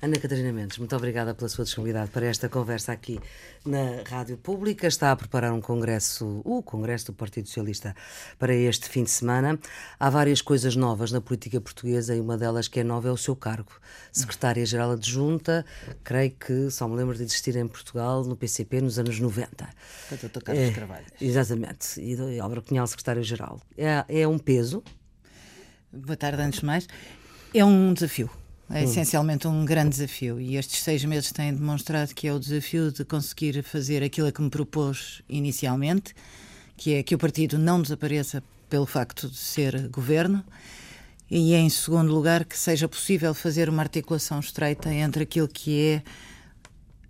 Ana Catarina Mendes, muito obrigada pela sua disponibilidade para esta conversa aqui na Rádio Pública. Está a preparar um congresso, o Congresso do Partido Socialista, para este fim de semana. Há várias coisas novas na política portuguesa e uma delas que é nova é o seu cargo. Secretária-Geral Adjunta, creio que só me lembro de existir em Portugal, no PCP, nos anos 90. Doutor Carlos é, Carvalho. Exatamente. E Álvaro Cunhal, Secretário-Geral. É, é um peso? Boa tarde, antes de mais. É um desafio. É hum. essencialmente um grande desafio e estes seis meses têm demonstrado que é o desafio de conseguir fazer aquilo a que me propôs inicialmente, que é que o partido não desapareça pelo facto de ser governo e, em segundo lugar, que seja possível fazer uma articulação estreita entre aquilo que é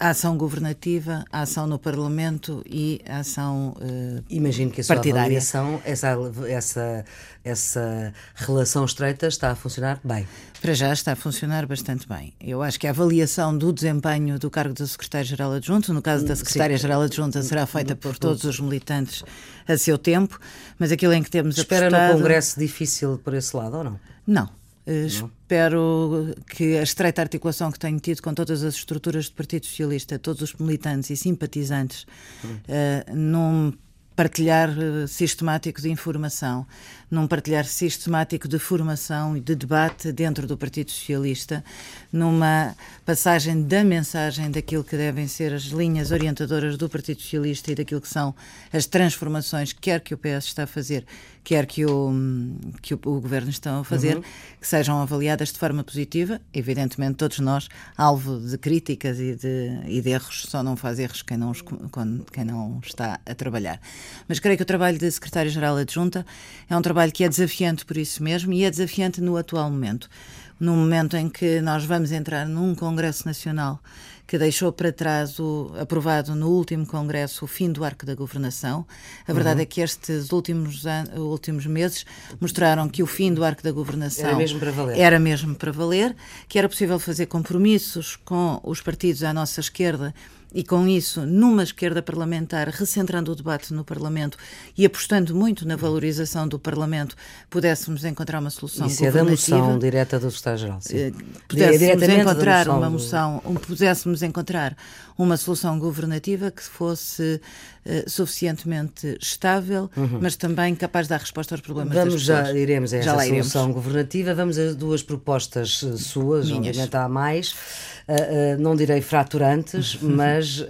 a ação governativa, a ação no Parlamento e a ação uh, Imagino que a sua partidária. avaliação, essa, essa, essa relação estreita está a funcionar bem. Para já está a funcionar bastante bem. Eu acho que a avaliação do desempenho do cargo de Secretário-Geral Adjunto, no caso da Secretária-Geral Adjunta, será feita por todos os militantes a seu tempo, mas aquilo em que temos Espera apostado... no Congresso difícil por esse lado ou não? Não. Uh, espero que a estreita articulação que tenho tido com todas as estruturas do Partido Socialista, todos os militantes e simpatizantes, uh, num partilhar uh, sistemático de informação, num partilhar sistemático de formação e de debate dentro do Partido Socialista, numa passagem da mensagem daquilo que devem ser as linhas orientadoras do Partido Socialista e daquilo que são as transformações, quer que o PS está a fazer, quer que o, que o, o Governo está a fazer, uhum. que sejam avaliadas de forma positiva. Evidentemente, todos nós, alvo de críticas e de, e de erros, só não faz erros quem não, quem não está a trabalhar. Mas creio que o trabalho de Secretário-Geral Adjunta é um trabalho que é desafiante por isso mesmo e é desafiante no atual momento. No momento em que nós vamos entrar num Congresso Nacional que deixou para trás o aprovado no último congresso o fim do arco da governação. A verdade uhum. é que estes últimos últimos meses mostraram que o fim do arco da governação era mesmo para valer, era mesmo para valer que era possível fazer compromissos com os partidos à nossa esquerda e com isso, numa esquerda parlamentar, recentrando o debate no Parlamento e apostando muito na valorização do Parlamento, pudéssemos encontrar uma solução isso governativa. Isso é da moção direta do Secretário-Geral. Eh, pudéssemos encontrar moção uma moção, um, pudéssemos encontrar uma solução governativa que fosse uh, suficientemente estável, uhum. mas também capaz de dar resposta aos problemas vamos das pessoas. Já iremos a essa solução iremos. governativa. Vamos a duas propostas uh, suas, Minhas. obviamente há mais. Uh, não direi fraturantes, mas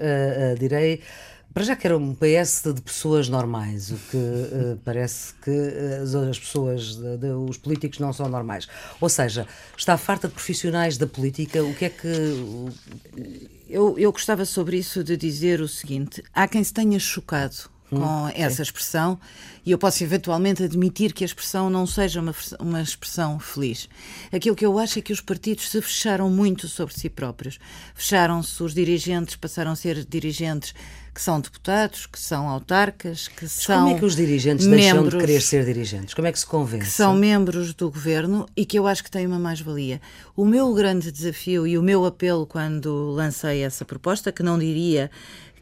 direi para já que era um PS de, de pessoas normais, o que uh, parece que uh, as pessoas, de, de, os políticos não são normais. Ou seja, está farta de profissionais da política, o que é que. Eu, eu gostava sobre isso de dizer o seguinte: há quem se tenha chocado com hum, essa expressão e eu posso eventualmente admitir que a expressão não seja uma, uma expressão feliz. Aquilo que eu acho é que os partidos se fecharam muito sobre si próprios. Fecharam-se, os dirigentes passaram a ser dirigentes que são deputados, que são autarcas, que Mas são. Como é que os dirigentes deixam de querer ser dirigentes? Como é que se convence? Que são membros do governo e que eu acho que têm uma mais-valia. O meu grande desafio e o meu apelo quando lancei essa proposta, que não diria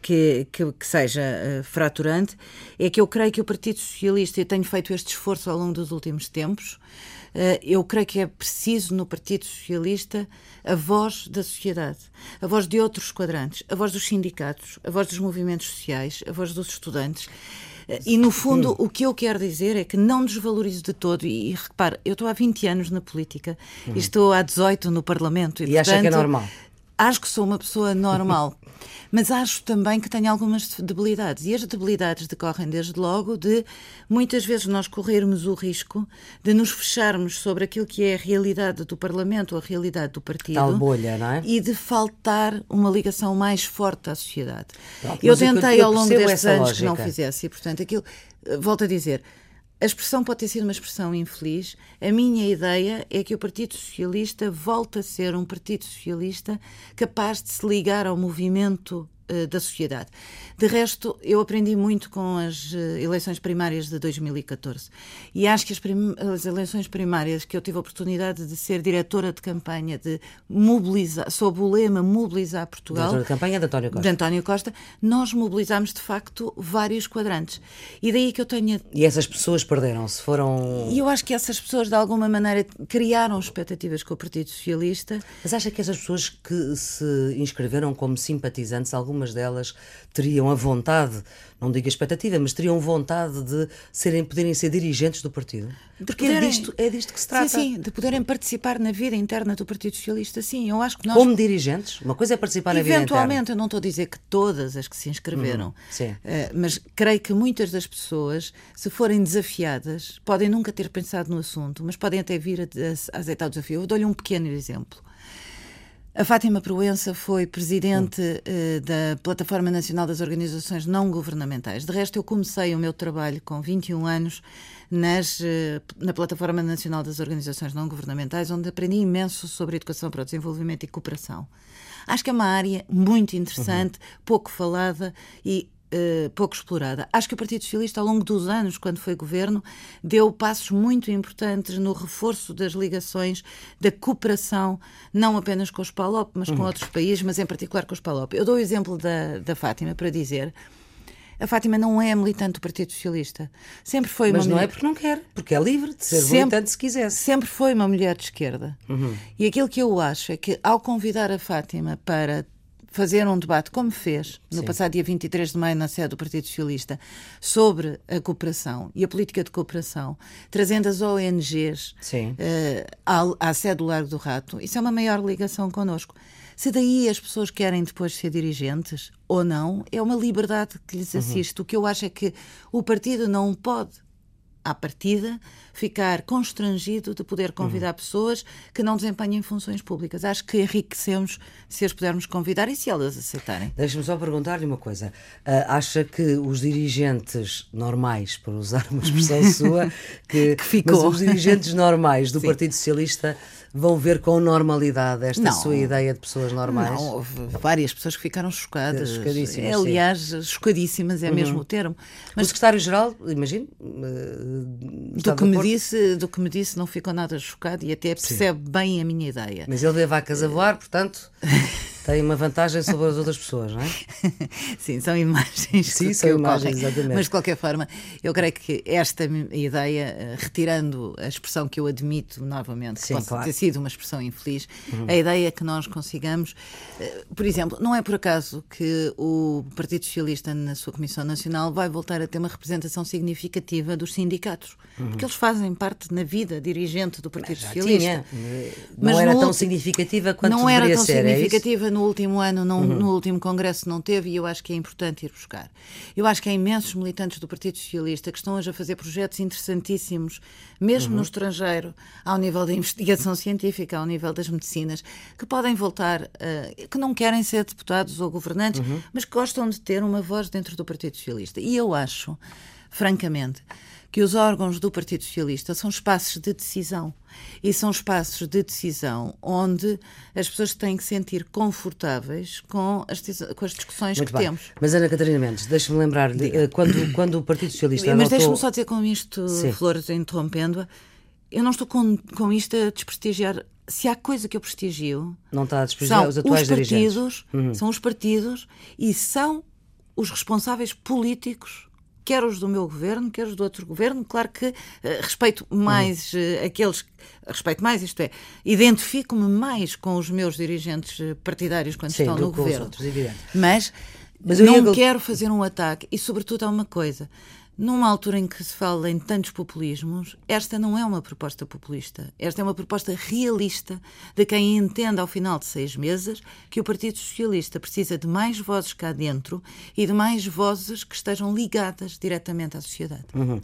que, que, que, seja uh, fraturante, é que eu creio que o Partido Socialista, e tenho feito este esforço ao longo dos últimos tempos, uh, eu creio que é preciso no Partido Socialista a voz da sociedade, a voz de outros quadrantes, a voz dos sindicatos, a voz dos movimentos sociais, a voz dos estudantes. Eh, e, no fundo, o que eu quero dizer é que não desvalorizo de todo. E, e repare, eu estou há 20 anos na política hum. e estou há 18 no Parlamento. E, e portanto, acha que é normal? Acho que sou uma pessoa normal, mas acho também que tenho algumas debilidades. E as debilidades decorrem, desde logo, de muitas vezes nós corrermos o risco de nos fecharmos sobre aquilo que é a realidade do Parlamento ou a realidade do partido. Tal bolha, não é? E de faltar uma ligação mais forte à sociedade. Pronto, eu tentei eu ao longo destes anos lógica. que não fizesse, e portanto aquilo. Volto a dizer, a expressão pode ter sido uma expressão infeliz. A minha ideia é que o Partido Socialista volte a ser um Partido Socialista capaz de se ligar ao movimento uh, da sociedade. De resto, eu aprendi muito com as uh, eleições primárias de 2014 e acho que as, as, eleições primárias que eu tive a oportunidade de ser diretora de campanha, de mobilizar, sob o lema Mobilizar Portugal. Diretora de campanha de António Costa. De António Costa, nós mobilizámos de facto vários quadrantes. E daí que eu tenha. E essas pessoas perderam-se, foram. E eu acho que essas pessoas, de alguma maneira, criaram expectativas com o Partido Socialista. Mas acha que essas pessoas que se inscreveram como simpatizantes, algumas delas teriam a vontade, não digo a expectativa, mas teriam vontade de serem, poderem ser dirigentes do partido? Porque é poderem, é, disto, é disto que se trata. Sim, sim, de poderem participar na vida interna do Partido Socialista, sim. Eu acho que nós... Como dirigentes? Uma coisa é participar na vida interna. Eventualmente, eu não estou a dizer que todas as que se inscreveram, uhum. Uh, mas creio que muitas das pessoas, se forem desafiadas, podem nunca ter pensado no assunto, mas podem até vir a, a, a aceitar o desafio. Eu dou-lhe um pequeno exemplo. A Fátima Proença foi presidente uh, da Plataforma Nacional das Organizações Não Governamentais. De resto, eu comecei o meu trabalho com 21 anos nas, uh, na Plataforma Nacional das Organizações Não Governamentais, onde aprendi imenso sobre educação para o desenvolvimento e cooperação. Acho que é uma área muito interessante, uhum. pouco falada e Uh, pouco explorada. Acho que o Partido Socialista, ao longo dos anos, quando foi governo, deu passos muito importantes no reforço das ligações, da cooperação, não apenas com os PALOP, mas com uhum. outros países, mas em particular com os PALOP. Eu dou o exemplo da, da Fátima para dizer. A Fátima não é militante do Partido Socialista. Sempre foi Mas não mulher... é porque não quer, porque é livre de ser sempre, militante se quisesse. Sempre foi uma mulher de esquerda. Uhum. E aquilo que eu acho é que, ao convidar a Fátima para fazer um debate, como fez no Sim. passado dia 23 de maio na sede do Partido Socialista, sobre a cooperação e a política de cooperação, trazendo as ONGs uh, à, à sede do Largo do Rato, isso é uma maior ligação connosco. Se daí as pessoas querem depois ser dirigentes ou não, é uma liberdade que lhes assiste. Uhum. O que eu acho é que o partido não pode à partida, ficar constrangido de poder convidar uhum. pessoas que não desempenhem funções públicas. Acho que enriquecemos se as pudermos convidar e se elas aceitarem. Deixe-me só perguntar-lhe uma coisa. Uh, acha que os dirigentes normais, por usar uma expressão sua, que, que ficou. os dirigentes normais do Partido Socialista vão ver com normalidade esta não, sua ideia de pessoas normais? Não, houve várias pessoas que ficaram chocadas. Chocadíssimas. Aliás, sim. chocadíssimas é uhum. mesmo o termo. Mas o secretário-geral, imagino. Uh, do, que me disse, do que me disse, não ficou nada chocado e até percebe sim. bem a minha ideia. Mas ele vacas a voar, portanto. tem uma vantagem sobre as outras pessoas, não é? Sim, são imagens. Sim, são imagens, exatamente. Mas de qualquer forma, eu creio que esta ideia, eh, retirando a expressão que eu admito novamente, Sim, pode claro. ter sido uma expressão infeliz, uhum. a ideia é que nós consigamos, eh, por exemplo, não é por acaso que o Partido Socialista, na sua Comissão Nacional, vai voltar a ter uma representação significativa dos sindicatos, uhum. porque eles fazem parte na vida dirigente do Partido Já Socialista. Tinha. Não Mas era tão significativa quanto não era tão ser, é significativa é no último ano, não, uhum. no último congresso não teve, e eu acho que é importante ir buscar. Eu acho que há imensos militantes do Partido Socialista que estão hoje a fazer projetos interessantíssimos, mesmo uhum. no estrangeiro, ao nível da investigação científica, ao nível das medicinas, que podem voltar, uh, que não querem ser deputados ou governantes, uhum. mas que gostam de ter uma voz dentro do Partido Socialista. E eu acho, francamente, que os órgãos do Partido Socialista são espaços de decisão. E são espaços de decisão onde as pessoas têm que sentir confortáveis com as, com as discussões Muito que bem. temos. Mas, Ana Catarina Mendes, deixa-me lembrar-lhe, eh, quando, quando o Partido Socialista. Mas deixa-me só dizer com isto, Sim. Flores, interrompendo-a, eu não estou com, com isto a desprestigiar se há coisa que eu prestigio, não está a desprestigiar os atuais os partidos, uhum. são os partidos e são os responsáveis políticos quer os do meu governo, quer os do outro governo. Claro que uh, respeito mais uh, aqueles. Respeito mais, isto é, identifico-me mais com os meus dirigentes eh, partidários quando Sim, estão no governo. Outros, mas, mas não ia... quero fazer um ataque e, sobretudo, há uma coisa. Numa altura em que se fala em tantos populismos, esta não é uma proposta populista. Esta é uma proposta realista de quem entende, ao final de seis meses, que o Partido Socialista precisa de mais vozes cá dentro e de mais vozes que estejam ligadas diretamente à sociedade. Uhum. Uh,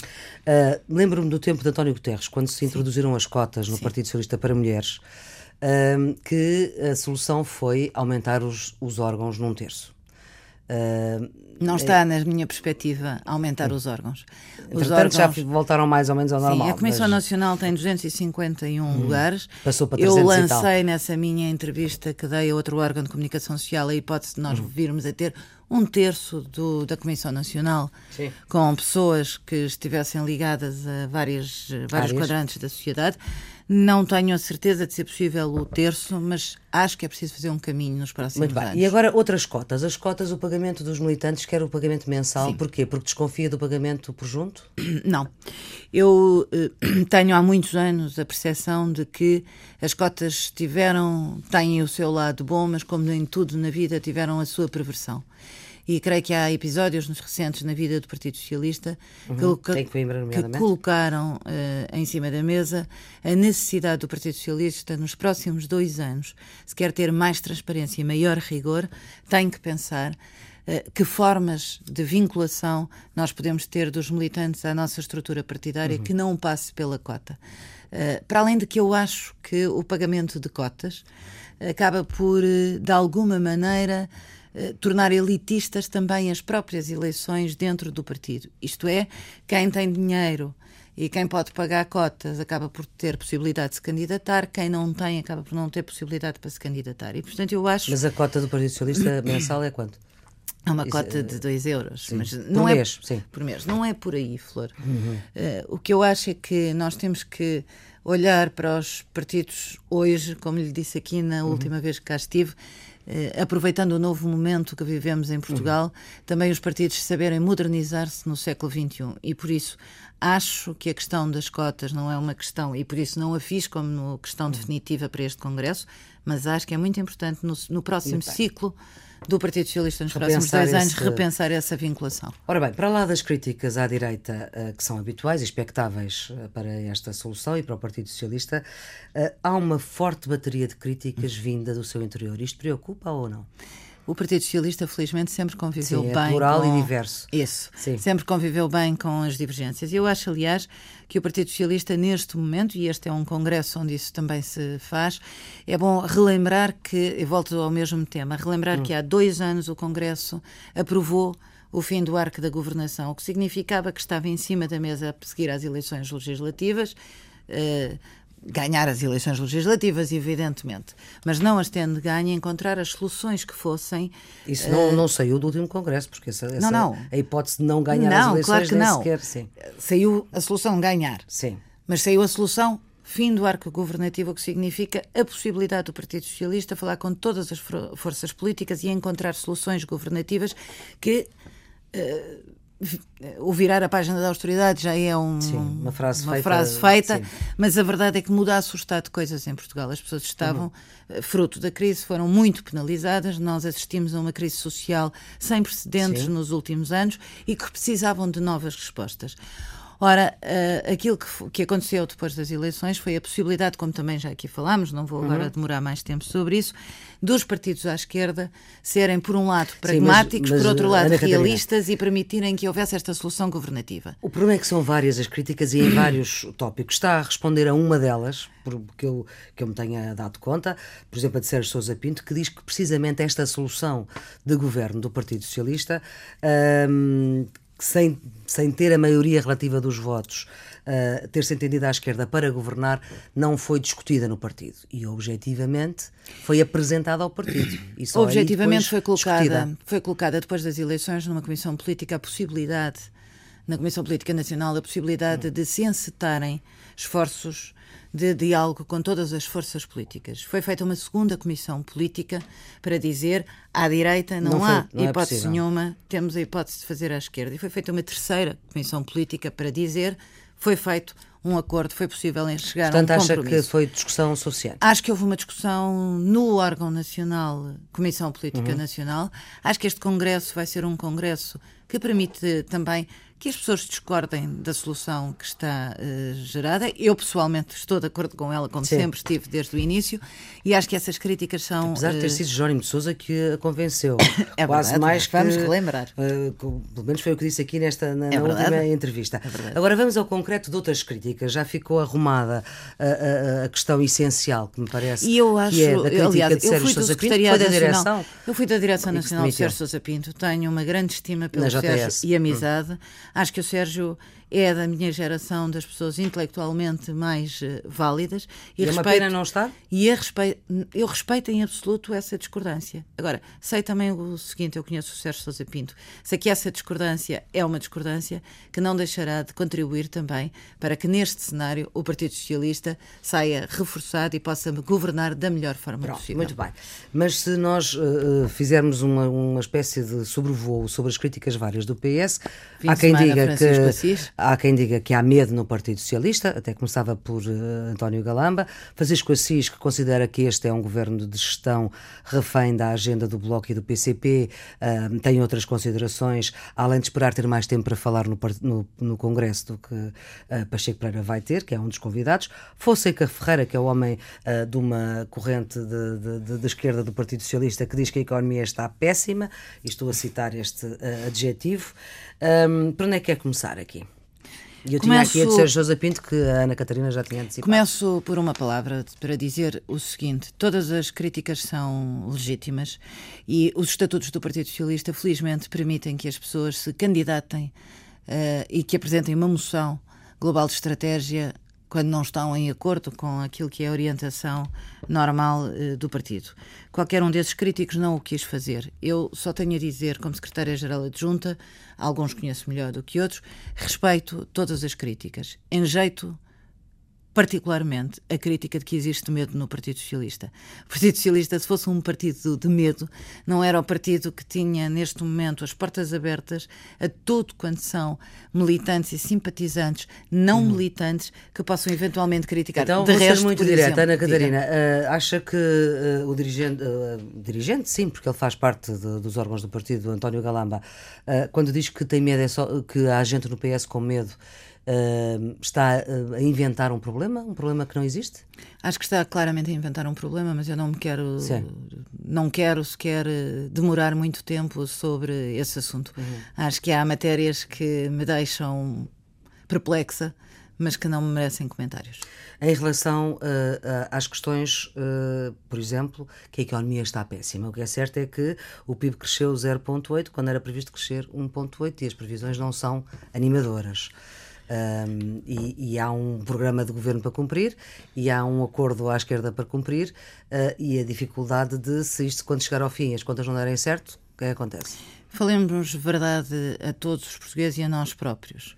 Lembro-me do tempo de António Guterres, quando se introduziram as cotas no Sim. Partido Socialista para mulheres, uh, que a solução foi aumentar os, os órgãos num terço. Uh, não está, é... na minha perspectiva, aumentar os órgãos. Os órgãos já voltaram mais ou menos ao normal. Sim, a Comissão mas... Nacional tem 251 hum, lugares. Passou para 300 Eu lancei nessa minha entrevista que dei a outro órgão de comunicação social a hipótese de nós hum. virmos a ter um terço do, da Comissão Nacional, Sim. com pessoas que estivessem ligadas a várias, vários quadrantes da sociedade. Não tenho a certeza de ser possível o terço, mas acho que é preciso fazer um caminho nos próximos Muito bem. anos. E agora outras cotas. As cotas, o pagamento dos militantes, quer o pagamento mensal. Sim. Porquê? Porque desconfia do pagamento por junto? Não. Eu eh, tenho há muitos anos a percepção de que as cotas tiveram, têm o seu lado bom, mas como em tudo na vida, tiveram a sua perversão e creio que há episódios nos recentes na vida do Partido Socialista uhum, que, que, que, colocaram uh, em cima da mesa a necessidade do Partido Socialista nos próximos dois anos, se quer ter mais transparência e maior rigor, tem que pensar uh, que formas de vinculação nós podemos ter dos militantes à nossa estrutura partidária uhum. que não passe pela cota. Uh, para além de que eu acho que o pagamento de cotas acaba por, de alguma maneira, eh, tornar elitistas também as próprias eleições dentro do partido. Isto é, quem tem dinheiro e quem pode pagar cotas acaba por ter possibilidade de se candidatar, quem não tem acaba por não ter possibilidade para se candidatar. E, portanto, eu acho... Mas a cota do Partido Socialista mensal é quanto? É uma Isso, cota de 2 euros. Sim. Mas não por é, mês, sim. Por mês. Não é por aí, Flor. Uhum. Uh, o que eu acho é que nós temos que olhar para os partidos hoje, como lhe disse aqui na uhum. última vez que cá estive, aproveitando o novo momento que vivemos em Portugal, uhum. também os partidos saberem modernizar-se no século XXI. E por isso acho que a questão das cotas não é uma questão, e por isso não a fiz como questão definitiva para este Congresso, mas acho que é muito importante no, no próximo ciclo do Partido Socialista nos próximos dois anos repensar essa vinculação. Ora bem, para lá das críticas à direita uh, que são habituais e expectáveis uh, para esta solução e para o Partido Socialista, uh, há uma forte bateria de críticas vinda do seu interior. Isto preocupa ou não? O Partido Socialista, felizmente, sempre conviveu Sim, é bem. plural com... e diverso. Isso. Sim. Sempre conviveu bem com as divergências. Eu acho, aliás, que o Partido Socialista, neste momento, e este é um congresso onde isso também se faz, é bom relembrar que, e volto ao mesmo tema, relembrar hum. que há dois anos o Congresso aprovou o fim do arco da governação, o que significava que estava em cima da mesa a seguir às eleições legislativas. Uh, ganhar as eleições legislativas, evidentemente, mas não as tendo ganho, encontrar as soluções que fossem. Isso não, uh... não saiu do último Congresso, porque essa, essa, não, não. a hipótese de não ganhar não, as eleições claro que não. sequer. Sim. Saiu a solução ganhar. Sim. Mas saiu a solução fim do arco governativo, o que significa a possibilidade do Partido Socialista falar com todas as forças políticas e encontrar soluções governativas que. Uh, o virar a página da austeridade já é um, sim, uma frase uma feita, frase feita mas a verdade é que muda a de coisas em Portugal. As pessoas estavam, uhum. Fruto da crise, foram muito penalizadas. Nós assistimos a uma crise social sem precedentes sim. nos últimos anos e que precisavam de novas respostas. Ora, uh, aquilo que, que, aconteceu depois das eleições foi a possibilidade, como também já aqui falámos, não vou agora uhum. demorar mais tempo sobre isso, dos partidos à esquerda serem, por um lado, pragmáticos, Sim, mas, mas, por outro lado, realistas e permitirem que houvesse esta solução governativa. O problema é que são várias as críticas e em vários tópicos. Está a responder a uma delas, porque eu, que eu me tenha dado conta, por exemplo, a de Sérgio Sousa Pinto, que diz que precisamente esta solução de governo do Partido Socialista um, sem, sem ter a maioria relativa dos votos, uh, ter-se entendido à esquerda para governar, não foi discutida no partido. E objetivamente foi apresentada ao partido. E só objetivamente foi colocada, foi colocada depois das eleições numa comissão política a possibilidade, na Comissão Política Nacional, a possibilidade de se encetarem esforços de diálogo com todas as forças políticas. Foi feita uma segunda comissão política para dizer à direita não, não há não é hipótese é nenhuma, temos a hipótese de fazer à esquerda. E foi feita uma terceira comissão política para dizer foi feito um acordo, foi possível chegar Portanto, a um compromisso. Portanto, acha que foi discussão suficiente? Acho que houve uma discussão no órgão nacional, Comissão Política uhum. Nacional. Acho que este congresso vai ser um congresso que permite também que as pessoas discordem da solução que está uh, gerada. Eu, pessoalmente, estou de acordo com ela, como Sim. sempre estive desde o início, e acho que essas críticas são. Apesar de ter uh... sido Jónimo de Souza que a convenceu. é Quase verdade, mais que, vamos relembrar. Uh, pelo menos foi o que disse aqui nesta, na, é na última entrevista. É Agora vamos ao concreto de outras críticas. Já ficou arrumada a, a, a questão essencial, que me parece. E eu acho, que é da crítica aliás, de Sérgio Sousa Pinto, foi da direção. Eu fui da Direção Nacional de Sérgio Sousa Pinto, tenho uma grande estima pelo Sérgio e amizade. Hum. Acho que o Sérgio é da minha geração das pessoas intelectualmente mais uh, válidas. E, e respeito, é uma pena não estar? E a respeito, eu respeito em absoluto essa discordância. Agora, sei também o seguinte: eu conheço o Sérgio Sousa Pinto, sei que essa discordância é uma discordância que não deixará de contribuir também para que neste cenário o Partido Socialista saia reforçado e possa governar da melhor forma Pronto, possível. Muito bem. Mas se nós uh, fizermos uma, uma espécie de sobrevoo sobre as críticas várias do PS, há quem diga que Há quem diga que há medo no Partido Socialista, até começava por uh, António Galamba. Francisco Assis, que considera que este é um governo de gestão refém da agenda do Bloco e do PCP, uh, eh, tem outras considerações, além de esperar ter mais tempo para falar no, no, no Congresso do que uh, Pacheco Pereira vai ter, que é um dos convidados. Fonseca Ferreira, que é o homem de uma corrente de, esquerda do Partido Socialista, que diz que a economia está péssima, e estou a citar este adjetivo. Um, para onde é que quer começar aqui? E eu Começo... tinha aqui a dizer José Pinto que a Ana Catarina já tinha antecipado. Começo por uma palavra para dizer o seguinte: todas as críticas são legítimas e os estatutos do Partido Socialista, felizmente, permitem que as pessoas se candidatem uh, e que apresentem uma moção global de estratégia quando não estão em acordo com aquilo que é a orientação normal uh, do partido. Qualquer um desses críticos não o quis fazer. Eu só tenho a dizer, como secretária-geral adjunta, alguns conheço melhor do que outros, respeito todas as críticas. Em jeito particularmente a crítica de que existe medo no Partido Socialista. O Partido Socialista, se fosse um partido de medo, não era o partido que tinha neste momento as portas abertas a tudo quanto são militantes e simpatizantes não hum. militantes que possam eventualmente criticar. Então, de resto, muito direta, Ana Catarina. Uh, acha que uh, o dirigente, uh, dirigente, sim, porque ele faz parte de, dos órgãos do partido, António Galamba, quando diz que tem medo, é só que há gente no PS com medo Uh, está uh, a inventar um problema, um problema que não existe? Acho que está claramente a inventar um problema, mas eu não me quero, Sim. não quero sequer eh, demorar muito tempo sobre esse assunto. Uhum. Acho que há matérias que me deixam perplexa, mas que não me merecem comentários. Em relação uh, às questões, por exemplo, que a economia está péssima. O que é certo é que o PIB cresceu 0,8 quando era previsto crescer 1,8 e as previsões não são animadoras. Um, e, e, há um programa de governo para cumprir e há um acordo à esquerda para cumprir uh, e a dificuldade de, se isto quando chegar ao fim as contas não derem certo, o é que acontece? Falemos verdade a todos os portugueses e a nós próprios.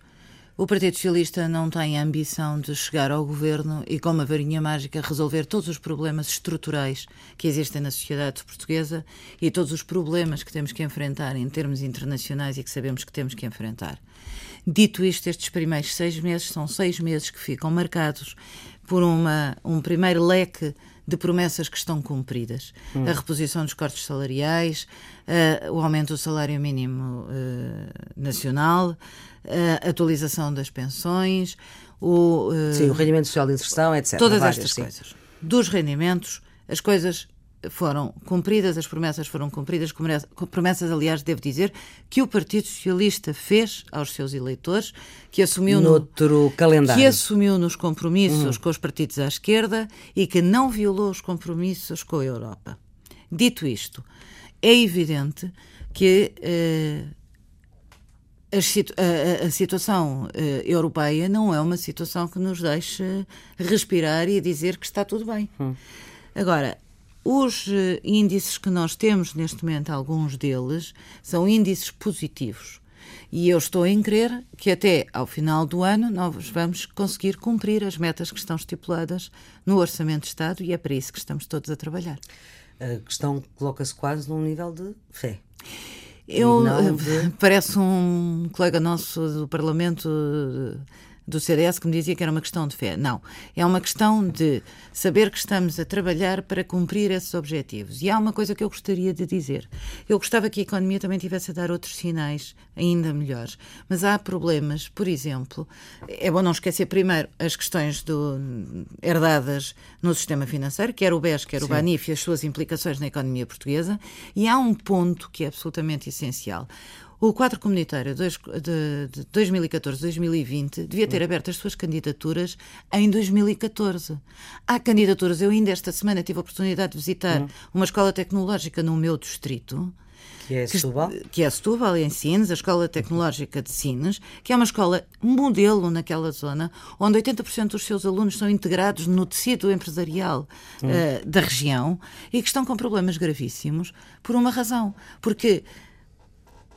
O Partido Socialista não tem a ambição de chegar ao governo e, com uma varinha mágica, resolver todos os problemas estruturais que existem na sociedade portuguesa e todos os problemas que temos que enfrentar em termos internacionais e que sabemos que temos que enfrentar. Dito isto, estes primeiros seis meses são seis meses que ficam marcados por uma, um primeiro leque de promessas que estão cumpridas. Hum. A reposição dos cortes salariais, uh, o aumento do salário mínimo uh, nacional, a atualização das pensões, o, uh, sim, o rendimento social de inserção, etc. Todas Várias, estas sim. coisas. Dos rendimentos, as coisas foram cumpridas, as promessas foram cumpridas, promessas, aliás, devo dizer, que o Partido Socialista fez aos seus eleitores, que assumiu, no, calendário. Que assumiu nos compromissos uhum. com os partidos à esquerda e que não violou os compromissos com a Europa. Dito isto, é evidente que eh, a, a, a, situação uh, europeia não é uma situação que nos deixe respirar e dizer que está tudo bem. Hum. Agora, os uh, índices que nós temos neste momento, alguns deles, são índices positivos. E eu estou em crer que até ao final do ano nós vamos conseguir cumprir as metas que estão estipuladas no Orçamento de Estado e é para isso que estamos todos a trabalhar. A questão coloca-se quase num nível de fé. Eu, de... parece um colega nosso do Parlamento do CDS que me dizia que era uma questão de fé. Não. É uma questão de saber que estamos a trabalhar para cumprir esses objetivos. E há uma coisa que eu gostaria de dizer. Eu gostava que a economia também tivesse a dar outros sinais ainda melhores. Mas há problemas, por exemplo, é bom não esquecer primeiro as questões do, herdadas no sistema financeiro, quer o BES, quer Sim. o BANIF e as suas implicações na economia portuguesa. E há um ponto que é absolutamente essencial. O quadro comunitário de 2014-2020 devia ter aberto as suas candidaturas em 2014. Há candidaturas, eu ainda esta semana tive a oportunidade de visitar uma escola tecnológica no meu distrito Que é Setúbal? Que, que é Setúbal, em Sines, a Escola Tecnológica de Sines, que é uma escola modelo naquela zona, onde 80% dos seus alunos são integrados no tecido empresarial hum. uh, da região e que estão com problemas gravíssimos por uma razão. Porque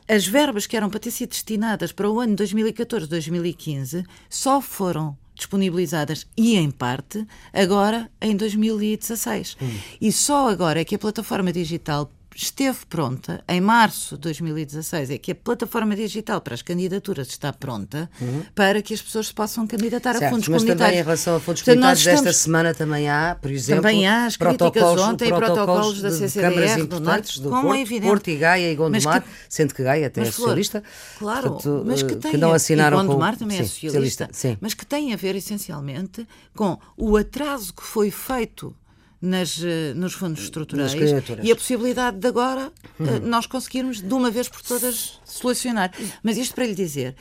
as verbas que eram para ter sido destinadas para o ano 2014-2015 só foram disponibilizadas e em parte agora em 2016. Hum. E só agora é que a plataforma digital esteve pronta em março de 2016, é que a plataforma digital para as candidaturas está pronta uhum. para que as pessoas se possam candidatar certo, a fundos mas comunitários. Mas também em relação a fundos comunitários, estamos... esta semana também há, por exemplo, também há as críticas ontem, protocolos, protocolos da CCDR, do Norte, do como Porto, é evidente. Porto e Gaia e Gondomar, que... sendo que Gaia até é socialista. Claro, portanto, mas que, tem, que não assinaram e Gondomar com... também é sim, é socialista, mas que tem a ver essencialmente com o atraso que foi feito nas, eh, nos fundos estruturais e a possibilidade de agora uhum. nós conseguirmos de uma vez por todas solucionar. Mas isto para lhe dizer,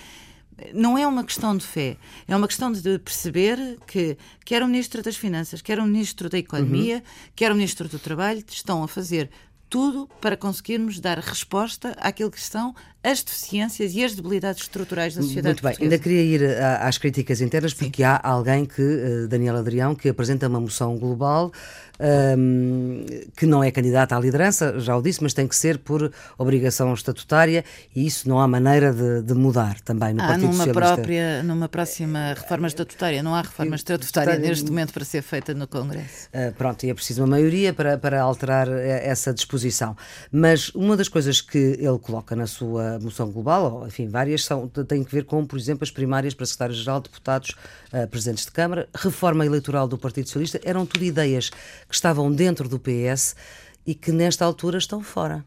não é uma questão de fé, é uma questão de perceber que quer o Ministro das Finanças, quer o Ministro da Economia, uhum. quer o Ministro do Trabalho estão a fazer tudo para conseguirmos dar resposta àquilo que são as deficiências e as debilidades estruturais da sociedade Muito bem, portuguesa. ainda queria ir às críticas internas, porque Sim. há alguém que, uh, Daniel Adrião, que apresenta uma moção global um, que não é candidata à liderança, já o disse, mas tem que ser por obrigação estatutária e isso não há maneira de, de mudar também no ah, Partido numa Socialista. Própria, numa próxima reforma estatutária, não há reforma estatutária neste momento para ser feita no Congresso. Uh, pronto, e é preciso uma maioria para, para alterar eh, essa disposição. Mas uma das coisas que ele coloca na sua moção global, ou enfim, várias, são, têm que ver com, por exemplo, as primárias para secretário-geral, deputados, uh, presidentes de Câmara, reforma eleitoral do Partido Socialista, eram tudo ideias que estavam dentro do PS e que nesta altura estão fora.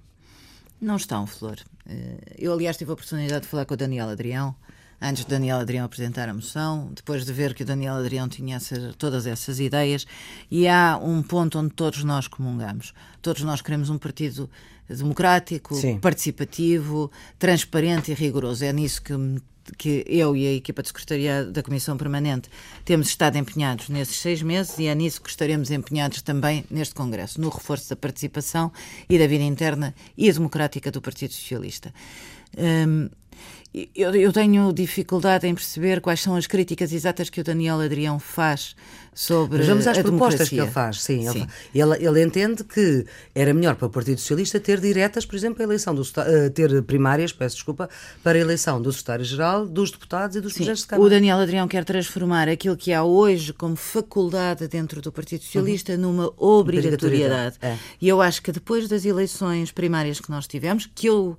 Não estão, Flor. Eh, eu, aliás, tive a oportunidade de falar com o Daniel Adrião, antes de Daniel Adrião apresentar a moção, depois de ver que o Daniel Adrião tinha essas, todas essas ideias, e há um ponto onde todos nós comungamos. Todos nós queremos um partido democrático, Sim. participativo, transparente e rigoroso. É nisso que que eu e a equipa de secretariado da Comissão Permanente temos estado empenhados nesses seis meses e é nisso que estaremos empenhados também neste Congresso, no reforço da participação e da vida interna e democrática do Partido Socialista. Hum, eu, eu, tenho dificuldade em perceber quais são as críticas exatas que o Daniel Adrião faz sobre Mas vamos às propostas democracia. que ele faz. Sim, Sim. Ele, ele, entende que era melhor para o Partido Socialista ter diretas, por exemplo, a eleição do uh, ter primárias, peço desculpa, para a eleição do secretário-geral, dos deputados e dos presidentes de Câmara. O Daniel Adrião quer transformar aquilo que há hoje como faculdade dentro do Partido Socialista uhum. numa obrigatoriedade. É. E eu acho que depois das eleições primárias que nós tivemos, que eu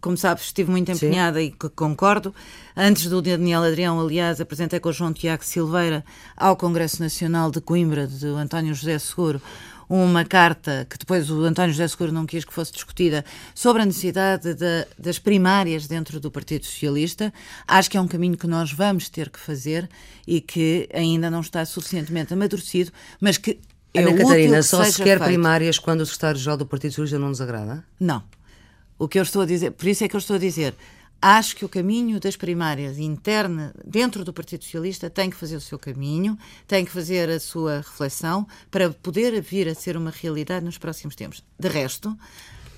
como sabes, estive muito empenhada Sim. e concordo. Antes do Daniel Adrião, aliás, apresentei com o João Tiago Silveira ao Congresso Nacional de Coimbra, de António José Seguro, uma carta que depois o António José Seguro não quis que fosse discutida sobre a necessidade de, das primárias dentro do Partido Socialista. Acho que é um caminho que nós vamos ter que fazer e que ainda não está suficientemente amadurecido, mas que é Ana Catarina, só se quer primárias quando o secretário-geral do Partido Socialista não nos agrada? Não. O que eu estou a dizer, por isso é que eu estou a dizer, acho que o caminho das primárias interna dentro do Partido Socialista tem que fazer o seu caminho, tem que fazer a sua reflexão para poder vir a ser uma realidade nos próximos tempos. De resto,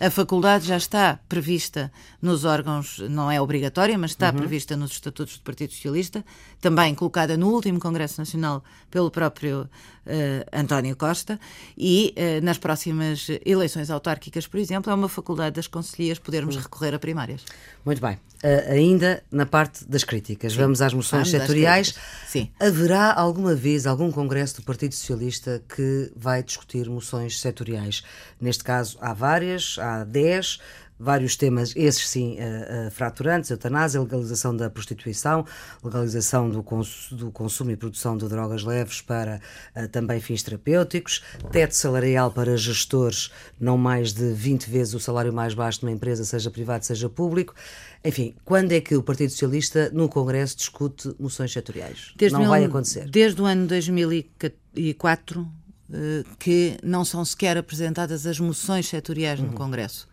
a faculdade já está prevista nos órgãos, não é obrigatória, mas está uhum. prevista nos estatutos do Partido Socialista, também colocada no último Congresso Nacional pelo próprio António Costa, e uh, nas próximas eleições autárquicas, por exemplo, é uma faculdade das conselhias podermos uhum. recorrer a primárias. Muito bem. Uh, ainda na parte das críticas, Sim. vamos às moções vamos setoriais. Sim. Haverá alguma vez algum congresso do Partido Socialista que vai discutir moções setoriais? Neste caso, há várias, há 10 vários temas, esses sim, uh, uh, fraturantes, eutanásia, legalização da prostituição, legalização do, cons do consumo e produção de drogas leves para uh, também fins terapêuticos, teto salarial para gestores não mais de 20 vezes o salário mais baixo de uma empresa, seja privado, seja público. Enfim, quando é que o Partido Socialista no Congresso discute moções setoriais? Desde não mil, vai acontecer. Desde o ano 2004 que não são sequer apresentadas as moções setoriais no uhum. Congresso.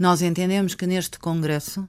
Nós entendemos que neste Congresso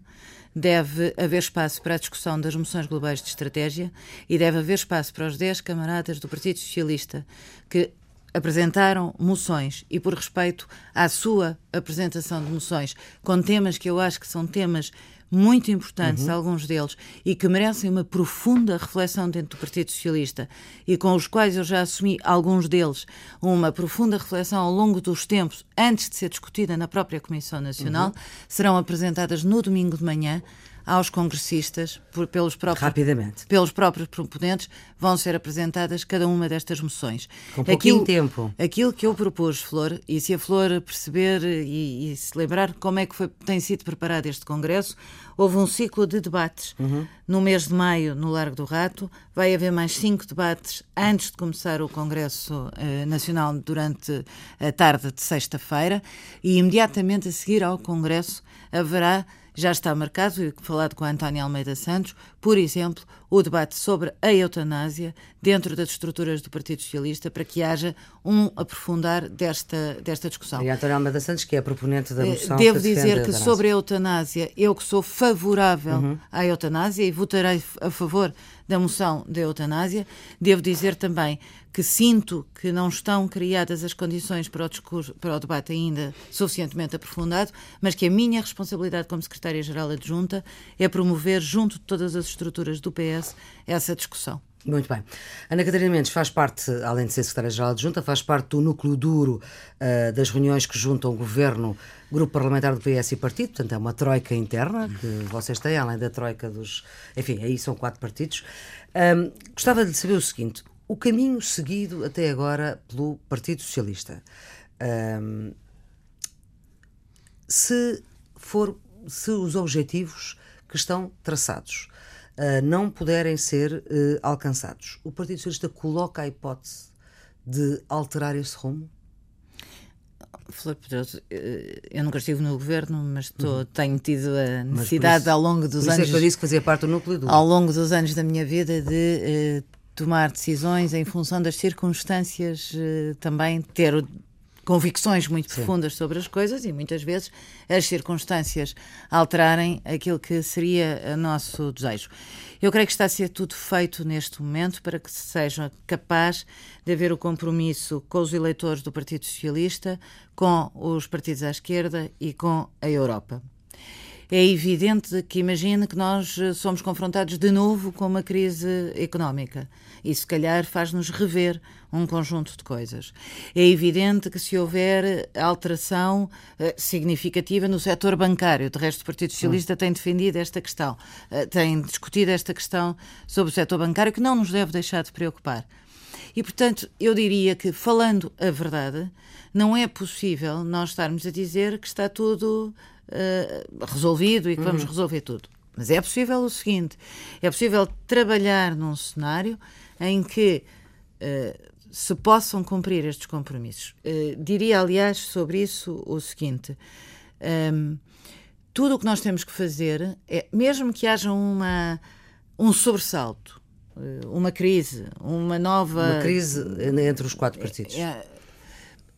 deve haver espaço para a discussão das moções globais de estratégia e deve haver espaço para os 10 camaradas do Partido Socialista que apresentaram moções e por respeito à sua apresentação de moções com temas que eu acho que são temas muito importantes, uhum. alguns deles, e que merecem uma profunda reflexão dentro do Partido Socialista e com os quais eu já assumi, alguns deles, uma profunda reflexão ao longo dos tempos, antes de ser discutida na própria Comissão Nacional, uhum. serão apresentadas no domingo de manhã aos congressistas, por, pelos, próprios, Rapidamente. pelos próprios proponentes, vão ser apresentadas cada uma destas moções. Com pouquinho aquilo, tempo. Aquilo que eu propus, Flor, e se a Flor perceber e, e se lembrar como é que foi, tem sido preparado este Congresso, houve um ciclo de debates uhum. no mês de maio no Largo do Rato, vai haver mais cinco debates antes de começar o Congresso eh, Nacional durante a tarde de sexta-feira e imediatamente a seguir ao Congresso haverá já está marcado, e falado com a Antónia Almeida Santos, por exemplo, o debate sobre a eutanásia dentro das estruturas do Partido Socialista para que haja um aprofundar desta, desta discussão. E a Antónia Almeida Santos, que é a proponente da moção. Devo que dizer que sobre a eutanásia, eu que sou favorável uhum. à eutanásia e votarei a favor da moção da eutanásia, devo dizer também que sinto que não estão criadas as condições para o, discurso, para o debate ainda suficientemente aprofundado, mas que a minha responsabilidade como Secretária-Geral Adjunta é promover, junto de todas as estruturas do PS, essa discussão. Muito bem. Ana Catarina Mendes faz parte, além de ser secretária-geral adjunta, faz parte do núcleo duro uh, das reuniões que juntam o governo, grupo parlamentar do PS e partido, portanto é uma troika interna que vocês têm, além da troika dos. Enfim, aí são quatro partidos. Um, gostava de saber o seguinte: o caminho seguido até agora pelo Partido Socialista. Um, se for se os objetivos que estão traçados uh, não puderem ser uh, alcançados, o Partido Socialista coloca a hipótese de alterar esse rumo? Flor Pedroso, eh, eu nunca estive no governo, mas estou, uhum. tenho tido a necessidade isso, ao longo dos anos. É que eu disse que fazia parte do núcleo do. Ao longo dos anos da minha vida de tomar decisões em função das circunstâncias, eh, também ter convicções muito Sim. profundas sobre as coisas e muitas vezes as circunstâncias alterarem aquilo que seria o nosso desejo. Eu creio que está a ser tudo feito neste momento para que se seja capaz de haver o compromisso com os eleitores do Partido Socialista, com os partidos à esquerda e com a Europa é evidente que imagine que nós somos confrontados de novo com uma crise económica e se calhar faz-nos rever um conjunto de coisas. É evidente que se houver alteração uh, significativa no setor bancário, de resto o Partido Socialista hum. tem defendido esta questão, uh, tem discutido esta questão sobre o setor bancário que não nos deve deixar de preocupar. E, portanto, eu diria que, falando a verdade, não é possível nós estarmos a dizer que está tudo uh, resolvido e que vamos uhum. resolver tudo. Mas é possível o seguinte: é possível trabalhar num cenário em que uh, se possam cumprir estes compromissos. Uh, diria, aliás, sobre isso o seguinte: um, ehm, tudo o que nós temos que fazer é, mesmo que haja uma, um sobressalto, uma crise, uma nova. Uma crise entre os quatro partidos. É,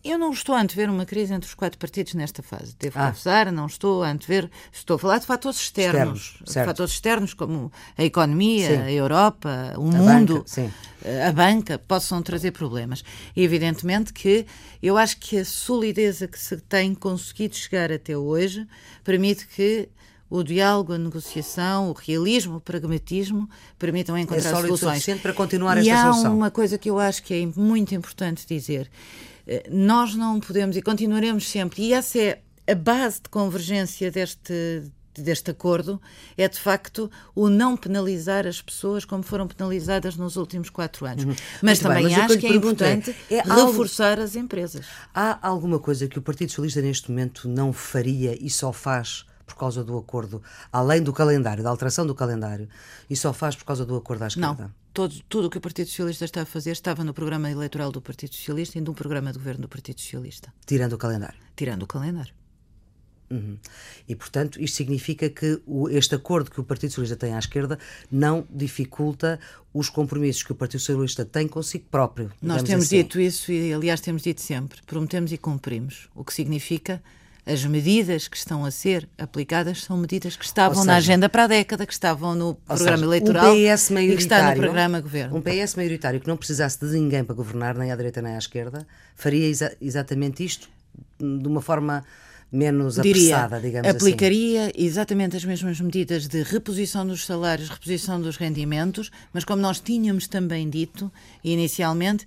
eu não estou a antever uma crise entre os quatro partidos nesta fase. Devo ah. confessar, não estou a antever. Estou a falar de fatores externos. externos fatores externos como a economia, sim. a Europa, o a mundo, banca, a banca, possam trazer problemas. E evidentemente que eu acho que a solidez a que se tem conseguido chegar até hoje permite que o diálogo, a negociação, o realismo, o pragmatismo permitam encontrar é soluções. para continuar e esta solução. E há uma coisa que eu acho que é muito importante dizer eh, nós não podemos e continuaremos sempre, e essa é a base de convergência deste, deste acordo, é de facto o não penalizar as pessoas como foram penalizadas nos últimos quatro anos. Uhum. Mas Muito também bem, mas acho que, é importante é, é reforçar algo, as empresas. Há alguma coisa que o Partido Socialista neste momento não faria e só faz por causa do acordo, além do calendário, da alteração do calendário, e só faz por causa do acordo à esquerda? Não todo, tudo o que o Partido Socialista está a fazer estava no programa eleitoral do Partido Socialista e no programa de governo do Partido Socialista. Tirando o calendário? Tirando o calendário. Uhum. E, portanto, isto significa que o, este acordo que o Partido Socialista tem à esquerda não dificulta os compromissos que o Partido Socialista tem consigo próprio. Nós temos assim. dito isso e, aliás, temos dito sempre: prometemos e cumprimos. O que significa as medidas que estão a ser aplicadas são medidas que estavam seja, na agenda para a década, que estavam no programa seja, eleitoral um PS e que está no programa governo. Um PS maioritário que não precisasse de ninguém para governar, nem à direita nem à esquerda, faria exa exatamente isto de uma forma menos Diria, apressada, digamos assim. aplicaria assim. exatamente as mesmas medidas de reposição dos salários, reposição dos rendimentos, mas como nós tínhamos também dito inicialmente,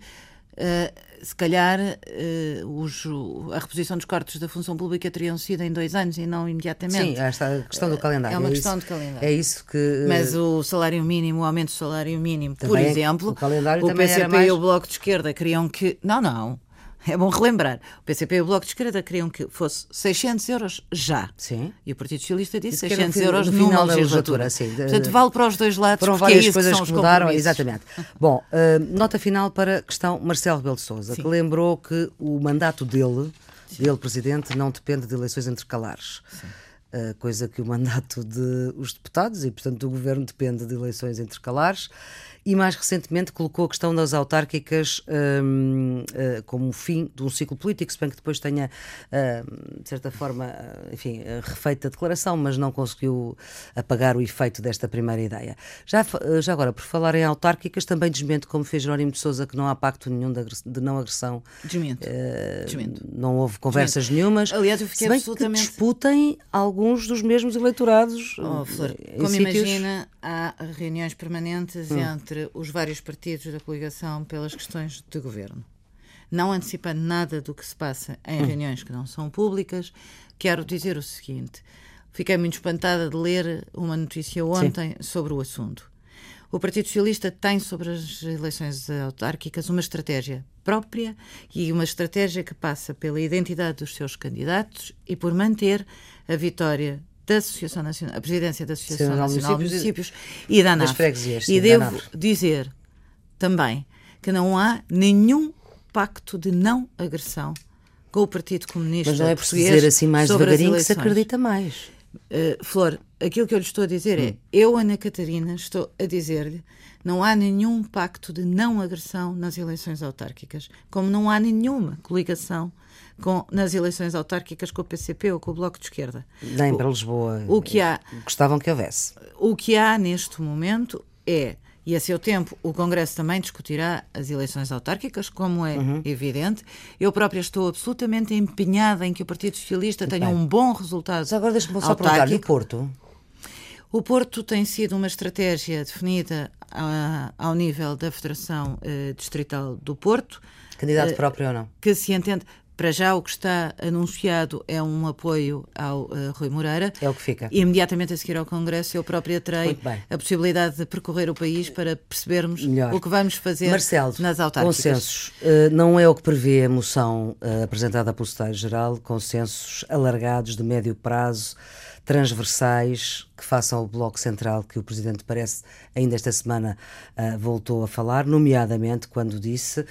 uh, se calhar uh, os, a reposição dos cortes da função pública teriam sido em dois anos e não imediatamente. Sim, esta questão do calendário. É uma é questão isso, de calendário. É isso que. Mas o salário mínimo, o aumento do salário mínimo, por exemplo, o, calendário o PCP mais... e o Bloco de Esquerda queriam que. Não, não. É bom relembrar. O PCP e o Bloco de Esquerda queriam que fosse 600 euros já. Sim. E o Partido Socialista disse 600 euros no final da legislatura. Sim. Portanto, vale para os dois lados. Foram várias é coisas que, que mudaram. Exatamente. Bom, uh, nota final para a questão Marcelo Rebelo de Sousa, que lembrou que o mandato dele, Sim. dele, Presidente, não depende de eleições intercalares. Sim. Uh, coisa que o mandato de deputados e, portanto, do governo depende de eleições intercalares e mais recentemente colocou a questão das autárquicas um, uh, eh, como o fim de um ciclo político, se bem que depois tenha, uh, de certa forma, uh, enfim, refeito a declaração, mas não conseguiu apagar o efeito desta primeira ideia. Já, já agora, por falar em autárquicas, também desmente, como fez Jerónimo de Souza, que não há pacto nenhum de, de não agressão. Desmento. Desmento. Não houve conversas Desmento. nenhumas. Aliás, eu fiquei absolutamente. Disputem alguns dos mesmos eleitorados. Oh, Flor, como sítios... imagina, há reuniões permanentes hum. entre entre os vários partidos da coligação pelas questões de governo. Não antecipando nada do que se passa em hum. reuniões que não são públicas, quero dizer o seguinte: fiquei muito espantada de ler uma notícia ontem Sim. sobre o assunto. O Partido Socialista tem sobre as eleições autárquicas uma estratégia própria e uma estratégia que passa pela identidade dos seus candidatos e por manter a vitória da Associação Nacional, a presidência da Associação Sim, Nacional de Municípios e da ANAF. E devo dizer também que não há nenhum pacto de não agressão com o Partido Comunista Mas não é por dizer assim mais devagarinho que se acredita mais. Uh, Flor, aquilo que eu lhe estou a dizer é, hum. eu, Ana Catarina, estou a dizer-lhe, não há nenhum pacto de não agressão nas eleições autárquicas, como não há nenhuma coligação com, nas eleições autárquicas com o PCP ou com o Bloco de Esquerda. Nem o, para Lisboa. O que há, gostavam que houvesse. O que há neste momento é e a seu tempo o Congresso também discutirá as eleições autárquicas, como é uhum. evidente. Eu própria estou absolutamente empenhada em que o Partido Socialista Muito tenha bem. um bom resultado. Mas agora deixa-me só perguntar, e o Porto? O Porto tem sido uma estratégia definida a, ao nível da Federação uh, Distrital do Porto. Candidato uh, próprio ou não? Que se entende. Para já, o que está anunciado é um apoio ao uh, Rui Moreira. É o que fica. E imediatamente a seguir ao Congresso, eu própria terei a possibilidade de percorrer o país para percebermos Melhor. o que vamos fazer Marcelo, nas autárquicas. Consensos. Uh, não é o que prevê a moção uh, apresentada pelo Secretário-Geral, consensos alargados de médio prazo transversais que façam o Bloco Central que o Presidente parece ainda esta semana uh, voltou a falar, nomeadamente quando disse uh,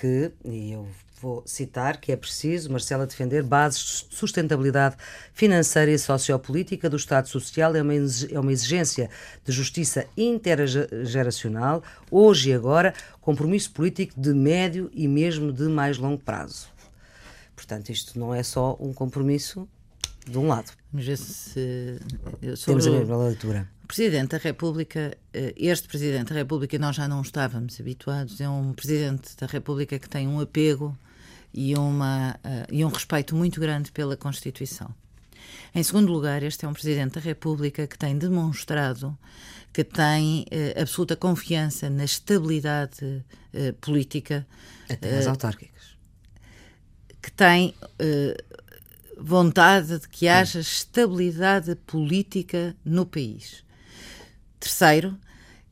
que, e eu vou citar que é preciso, Marcela, defender bases de sustentabilidade financeira e sociopolítica do Estado Social é é uma exigência de justiça intergeracional, hoje e agora, compromisso político de médio e mesmo de mais longo prazo. Portanto, isto não é só um compromisso de um lado. Vamos ver se. Temos a leitura. O Presidente da República, eh, este Presidente da República, nós já não estávamos habituados, é um Presidente da República que tem um apego e, uma, uh, e um respeito muito grande pela Constituição. Em segundo lugar, este é um Presidente da República que tem demonstrado que tem uh, absoluta confiança na estabilidade política. Até as autárquicas. Que tem vontade de que haja estabilidade política no país. Terceiro,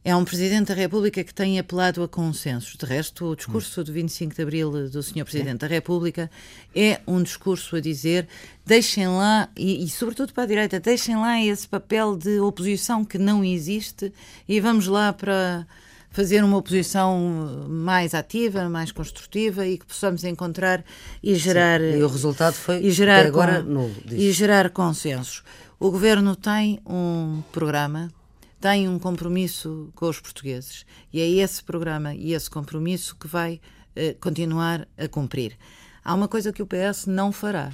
é um Presidente da República que tem apelado a consensos. De resto, o discurso do 25 de Abril do Sr. Presidente da República é um discurso a dizer deixem lá, e, e, sobretudo para a direita, deixem lá esse papel de oposição que não existe e vamos lá para fazer uma oposição mais ativa, mais construtiva e que possamos encontrar e gerar... Sim. E o resultado foi, e gerar agora, nulo. E gerar consensos. O Governo tem um programa tem um compromisso com os portugueses e é esse programa e esse compromisso que vai uh, continuar a cumprir. Há uma coisa que o PS não fará,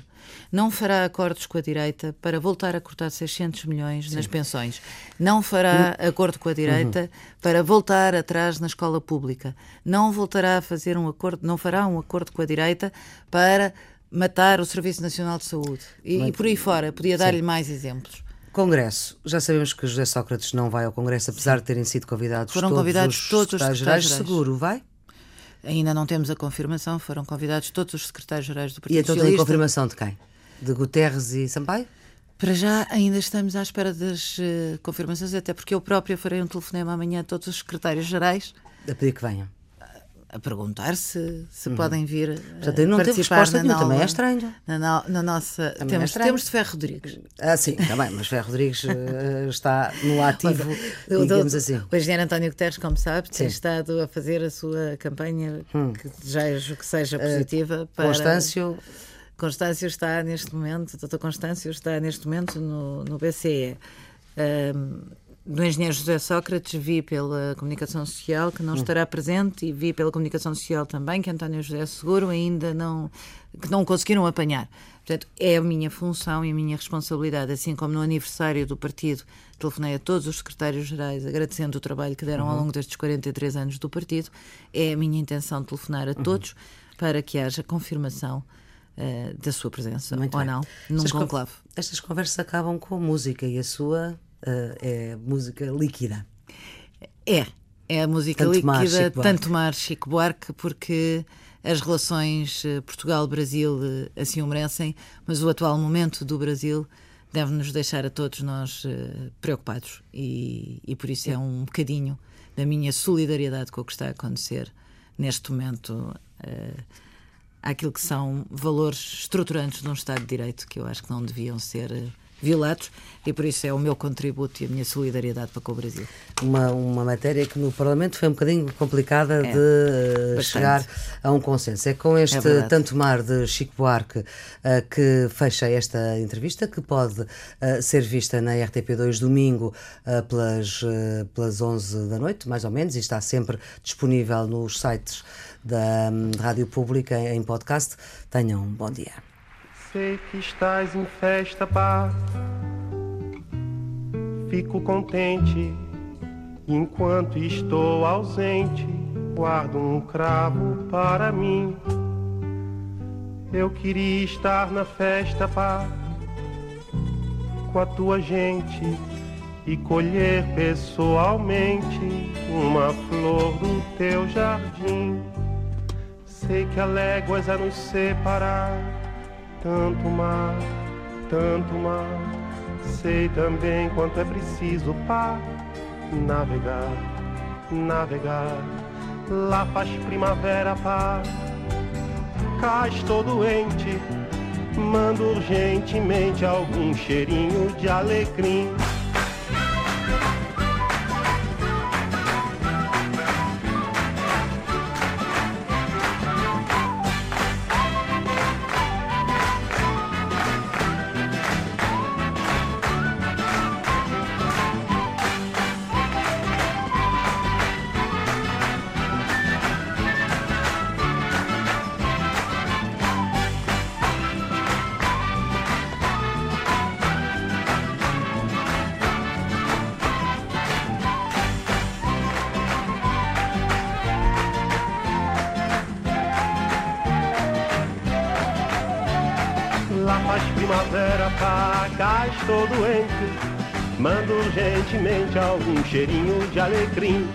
Não fará acordos com a direita para voltar a cortar 600 milhões Sim. nas pensões. Não fará uhum. acordo com a direita uhum. para voltar atrás na escola pública. Não voltará a fazer um acordo, não fará um acordo com a direita para matar o Serviço Nacional de Saúde. E, e por aí fora, podia dar-lhe mais exemplos. Congresso. Já sabemos que José Sócrates não vai ao Congresso, apesar de terem sido convidados Foram todos convidados os todos os secretários gerais. Seguro, vai? Ainda não temos a confirmação, foram convidados todos os secretários-gerais do Partido E então Socialista. tem confirmação de quem? De Guterres e Sampaio? Para já ainda estamos à espera das uh, confirmações, até porque eu própria farei um telefonema amanhã a todos os secretários-gerais. A pedir que venham a perguntar se, se uhum. podem vir Portanto, não teve resposta nenhuma, também é estranho. Na, na nossa, também temos, é temos de Ferro Rodrigues. Ah, sim, também, mas Ferro Rodrigues uh, está no ativo, Olha, digamos assim. O engenheiro António Guterres, como sabe, tem estado a fazer a sua campanha, hum. que desejo que seja eh, positiva. Uh, para... Constâncio... Constâncio está neste momento, o doutor Constâncio está neste momento no, no BCE. Um, do engenheiro José Sócrates vi pela comunicação social que não hum. estará presente e vi pela comunicação social também que António José Seguro ainda não que não conseguiram apanhar. Portanto, é a minha função e a minha responsabilidade, assim como no aniversário do partido telefonei a todos os secretários-gerais agradecendo o trabalho que deram uhum. ao longo destes 43 anos do partido, é a minha intenção telefonar a uhum. todos para que haja confirmação uh, da sua presença Muito ou bem. não num estas conclave. Estas conversas acabam com música e a sua é música líquida. É, é a música tanto líquida, mar, tanto mar Chico Buarque, porque as relações eh, Portugal-Brasil eh, assim o merecem, mas o atual momento do Brasil deve nos deixar a todos nós preocupados e, e, por isso é um bocadinho da minha solidariedade com o que está a acontecer neste momento uh, àquilo que são valores estruturantes de um Estado de Direito que eu acho que não deviam ser violados e por isso é o meu contributo e a minha solidariedade para com o Brasil. Uma, uma matéria que no Parlamento foi um bocadinho complicada é, de chegar a um consenso. É com este é tanto mar de Chico Buarque uh, que fecha esta entrevista, que pode uh, ser vista na RTP2 domingo uh, pelas, pelas 11 da noite, mais ou menos, e está sempre disponível nos sites da um, Rádio Pública em podcast. Tenham um bom dia. Sei que estás em festa, pá. Fico contente enquanto estou ausente. Guardo um cravo para mim. Eu queria estar na festa, pá, com a tua gente e colher pessoalmente uma flor do teu jardim. Sei que há léguas a nos separar tanto mar, tanto mar. Sei também quanto é preciso para navegar, navegar. Lá faz primavera, pá. Cá estou doente, mando urgentemente algum cheirinho de alecrim. Cá, estou doente. Mando urgentemente algum cheirinho de alecrim.